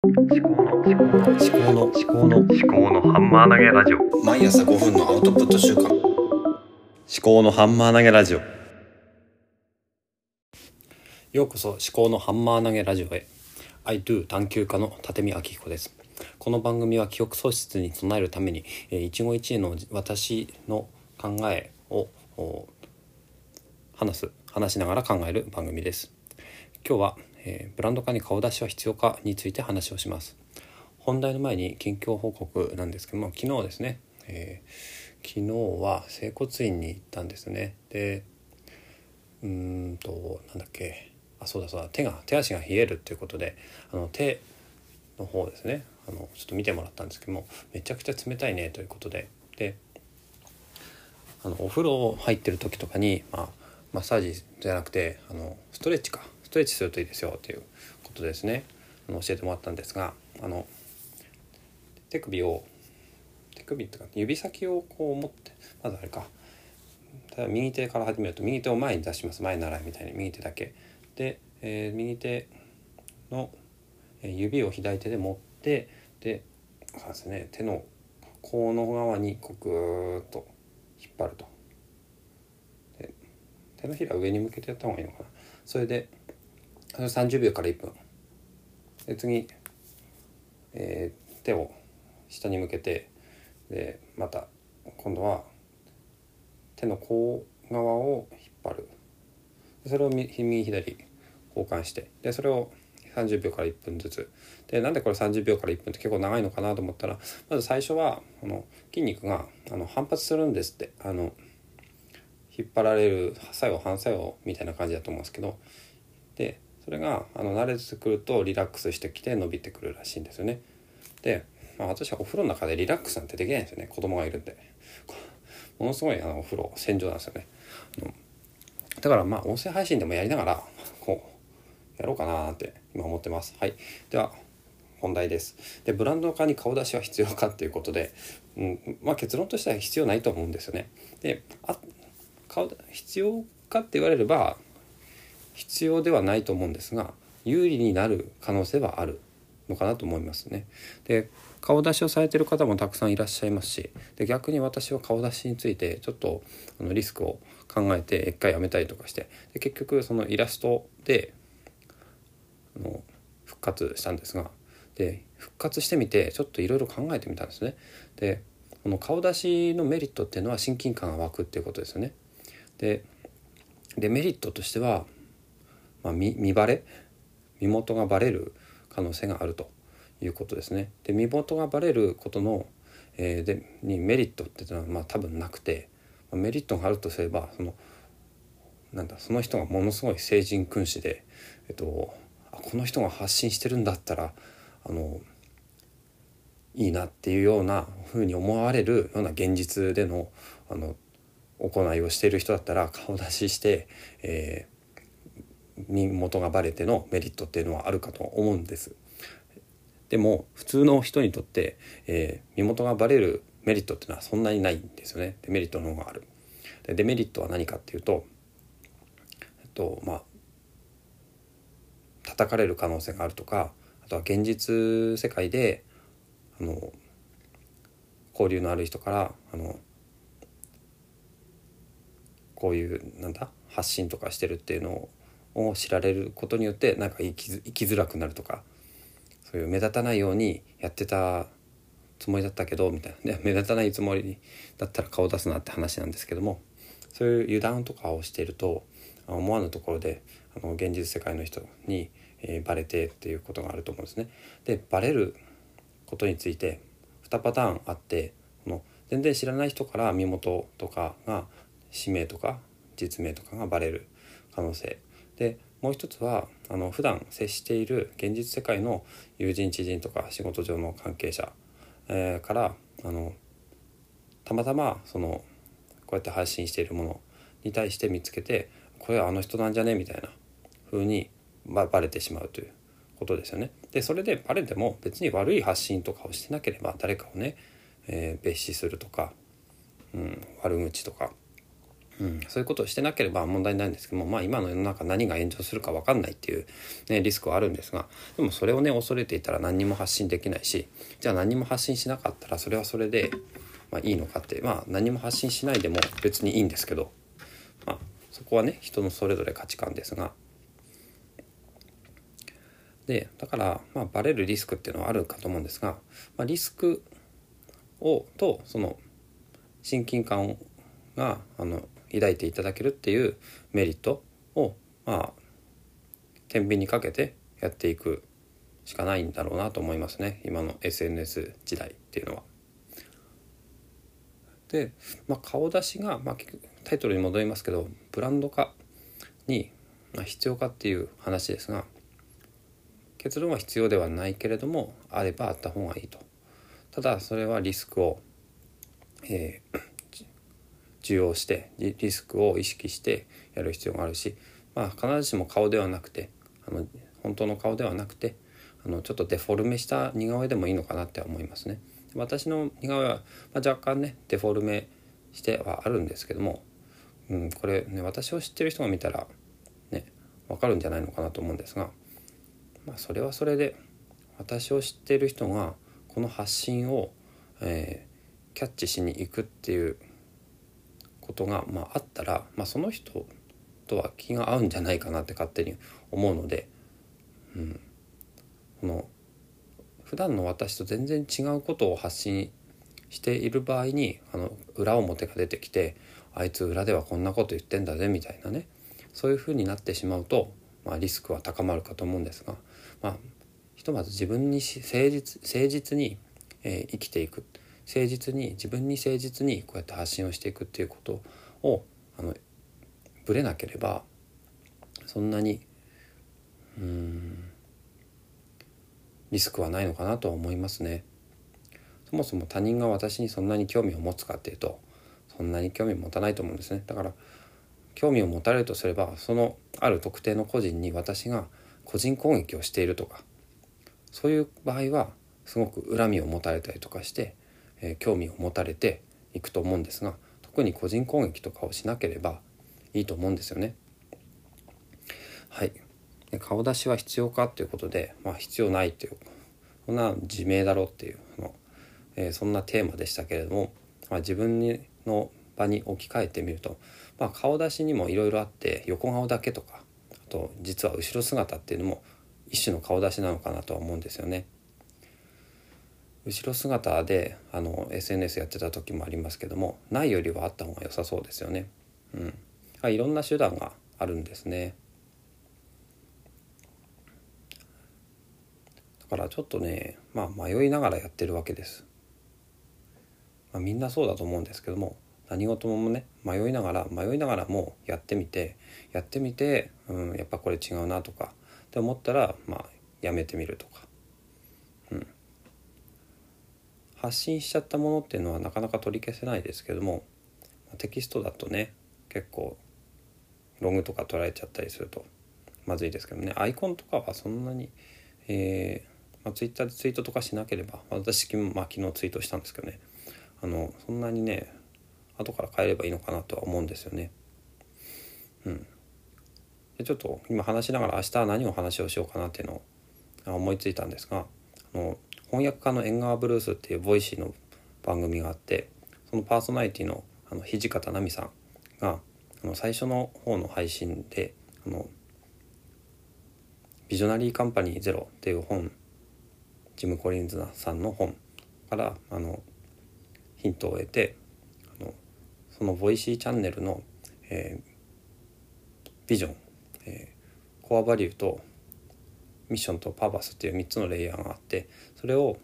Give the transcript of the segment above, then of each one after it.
思考の思考の思考の思考の思考のハンマー投げラジオ。毎朝5分のアウトプット週間。思考のハンマー投げラジオ。ようこそ思考のハンマー投げラジオへ。I do 探求家の立見明彦です。この番組は記憶喪失に備えるために、え一期一会の私の考えを話す話しながら考える番組です。今日は、えーブランド化に顔出しは必要かについて話をします。本題の前に近況報告なんですけども昨日ですね、えー昨日は整骨院に行ったんですね。でうんとなんだっけ。あそうだそうだ。手が手足が冷えるっていうことであの手の方ですね。あのちょっと見てもらったんですけどもめちゃくちゃ冷たいねということで。であのお風呂入ってる時とかに、まあ、マッサージじゃなくてあのストレッチか。ストレッチするといいですよっていうことですね。あの教えてもらったんですがあの手首を手首っていうか指先をこう持ってまずあれか。右手から始めると右手を前に出します。前習いみたいに。右手だけ。で、えー右手の指を左手で持ってでそうですね。手の甲の側にこうぐーっと引っ張ると。手のひら上に向けてやった方がいいのかな。それで30秒から1分で次、えー手を下に向けてでまた今度は手の甲側を引っ張る。それを右左交換して。でそれを30秒から1分ずつ。でなんでこれ30秒から1分って結構長いのかなと思ったらまず最初はあの筋肉があの反発するんですって。あの引っ張られる作用反作用みたいな感じだと思うんですけど。でそれがあの慣れてくるとリラックスしてきて伸びてくるらしいんですよね。で、まあ、私はお風呂の中でリラックスなんてできないんですよね子供がいるんで。ものすごいあのお風呂洗浄なんですよね。あのだからまあ音声配信でもやりながらこうやろうかなって今思ってます。はい。では本題です。でブランド化に顔出しは必要かっていうことで、うん、まあ結論としては必要ないと思うんですよね。であ顔必要かって言われれば必要ではないと思うんですが有利になる可能性はあるのかなと思いますね。で顔出しをされてる方もたくさんいらっしゃいますしで逆に私は顔出しについてちょっとあのリスクを考えて一回やめたりとかしてで結局そのイラストであの復活したんですがで復活してみてちょっといろいろ考えてみたんですね。でこの顔出しのメリットっていうのは親近感が湧くっていうことですよね。でデメリットとしては、まあ、見見バレ？身元がバレる可能性があるということですね。で身元がバレることの、えーでにメリットっていうのはまあ多分なくて、まあメリットがあるとすればそのなんだその人がものすごい聖人君子で、えっと、あこの人が発信してるんだったらあのいいなっていうようなふうに思われるような現実でのあの行いをしている人だったら顔出しして、えー身元がバレてのメリットっていうのはあるかと思うんです。でも普通の人にとって、えー身元がバレるメリットっていうのはそんなにないんですよねデメリットの方がある。でデメリットは何かっていうと、えっとまあ叩かれる可能性があるとかあとは現実世界であの交流のある人からあのこういうなんだ発信とかしてるっていうのをを知られることによってなんか生き生きづらくなるとかそういう目立たないようにやってたつもりだったけどみたいな、目立たないつもりだったら顔出すなって話なんですけどもそういう油断とかをしていると思わぬところであの現実世界の人に、えーバレてっていうことがあると思うんですね。でバレることについて2パターンあってこの全然知らない人から身元とかが氏名とか実名とかがバレる可能性でもう一つはあの普段接している現実世界の友人知人とか仕事上の関係者、えーからあのたまたまそのこうやって配信しているものに対して見つけてこれはあの人なんじゃねみたいな風にばバレてしまうということですよね。でそれでバレても別に悪い発信とかをしてなければ誰かをね、えー蔑視するとか、うん、悪口とかうん、そういうことをしてなければ問題ないんですけども、まあ、今の世の中何が炎上するか分かんないっていう、ね、リスクはあるんですがでもそれをね恐れていたら何にも発信できないしじゃあ何にも発信しなかったらそれはそれで、まあ、いいのかってまあ何も発信しないでも別にいいんですけど、まあ、そこはね人のそれぞれ価値観ですが。でだから、まあ、バレるリスクっていうのはあるかと思うんですが、まあ、リスクをとその親近感があの抱いていただけるっていうメリットをまあ天秤にかけてやっていくしかないんだろうなと思いますね今の SNS 時代っていうのは。で、まあ、顔出しが、まあ、タイトルに戻りますけどブランド化に必要かっていう話ですが結論は必要ではないけれどもあればあった方がいいと。ただそれはリスクを、えー、受容してリスクを意識してやる必要があるし、まあ、必ずしも顔ではなくてあの本当の顔ではなくてあのちょっとデフォルメした似顔絵でもいいのかなって思いますね。私の似顔絵は、まあ、若干ねデフォルメしてはあるんですけども、うん、これね私を知ってる人が見たらね分かるんじゃないのかなと思うんですが、まあ、それはそれで私を知ってる人がこの発信を、えー、キャッチしに行くっていうことが、まあ、あったら、まあ、その人とは気が合うんじゃないかなって勝手に思うので、うん、この普段の私と全然違うことを発信している場合にあの裏表が出てきてあいつ裏ではこんなこと言ってんだぜみたいなねそういうふうになってしまうと、まあ、リスクは高まるかと思うんですが、まあ、ひとまず自分に誠実誠実に、えー、生きていく。誠実に自分に誠実にこうやって発信をしていくっていうことをあのぶれなければそんなにうんリスクはないのかなとは思いますね。そもそも他人が私にそんなに興味を持つかっていうとそんなに興味を持たないと思うんですね。だから興味を持たれるとすればそのある特定の個人に私が個人攻撃をしているとかそういう場合はすごく恨みを持たれたりとかしてえ、興味を持たれていくと思うんですが特に個人攻撃とかをしなければいいと思うんですよね。はい顔出しは必要かということで、まあ、必要ないというそんな自明だろうっていうの、えー、そんなテーマでしたけれども、まあ、自分の場に置き換えてみると、まあ、顔出しにもいろいろあって横顔だけとかあと実は後ろ姿っていうのも一種の顔出しなのかなとは思うんですよね。後ろ姿であの SNS やってた時もありますけどもないよりはあった方が良さそうですよね。うん、あいろんな手段があるんですね。だからちょっとねまあ迷いながらやってるわけです。まあ、みんなそうだと思うんですけども何事もね迷いながら迷いながらもやってみてやってみて、うん、やっぱこれ違うなとかって思ったらまあやめてみるとか発信しちゃったものっていうのはなかなか取り消せないですけどもテキストだとね結構ログとか取られちゃったりするとまずいですけどね。アイコンとかはそんなに、えーまあ、ツイッターでツイートとかしなければ私、まあ、昨日ツイートしたんですけどね。あのそんなにね後から変えればいいのかなとは思うんですよね。うん、でちょっと今話しながら明日は何を話をしようかなっていうのを思いついたんですがあの翻訳家の縁側ブルースっていうボイシーの番組があってそのパーソナリティのあの土方奈美さんがあの最初の方の配信であのビジョナリーカンパニーゼロっていう本ジム・コリンズさんの本からあのヒントを得てあのそのボイシーチャンネルの、えー、ビジョン、えー、コアバリューとミッションとパーパスっていう3つのレイヤーがあってそれを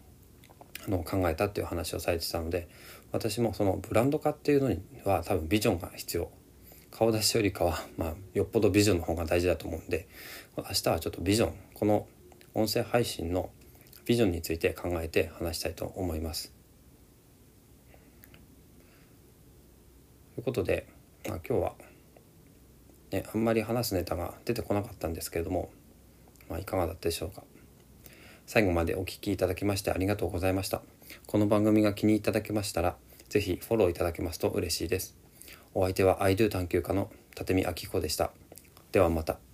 あの考えたっていう話をされてたので私もそのブランド化っていうのには多分ビジョンが必要顔出しよりかは、まあ、よっぽどビジョンの方が大事だと思うんで明日はちょっとビジョンこの音声配信のビジョンについて考えて話したいと思います。ということで、まあ、今日は、ね、あんまり話すネタが出てこなかったんですけれどもまあ、いかがだったでしょうか。最後までお聴きいただきましてありがとうございました。この番組が気に入っていただけましたら是非フォローいただけますと嬉しいです。お相手は I do 探求家の立見明彦でした。ではまた。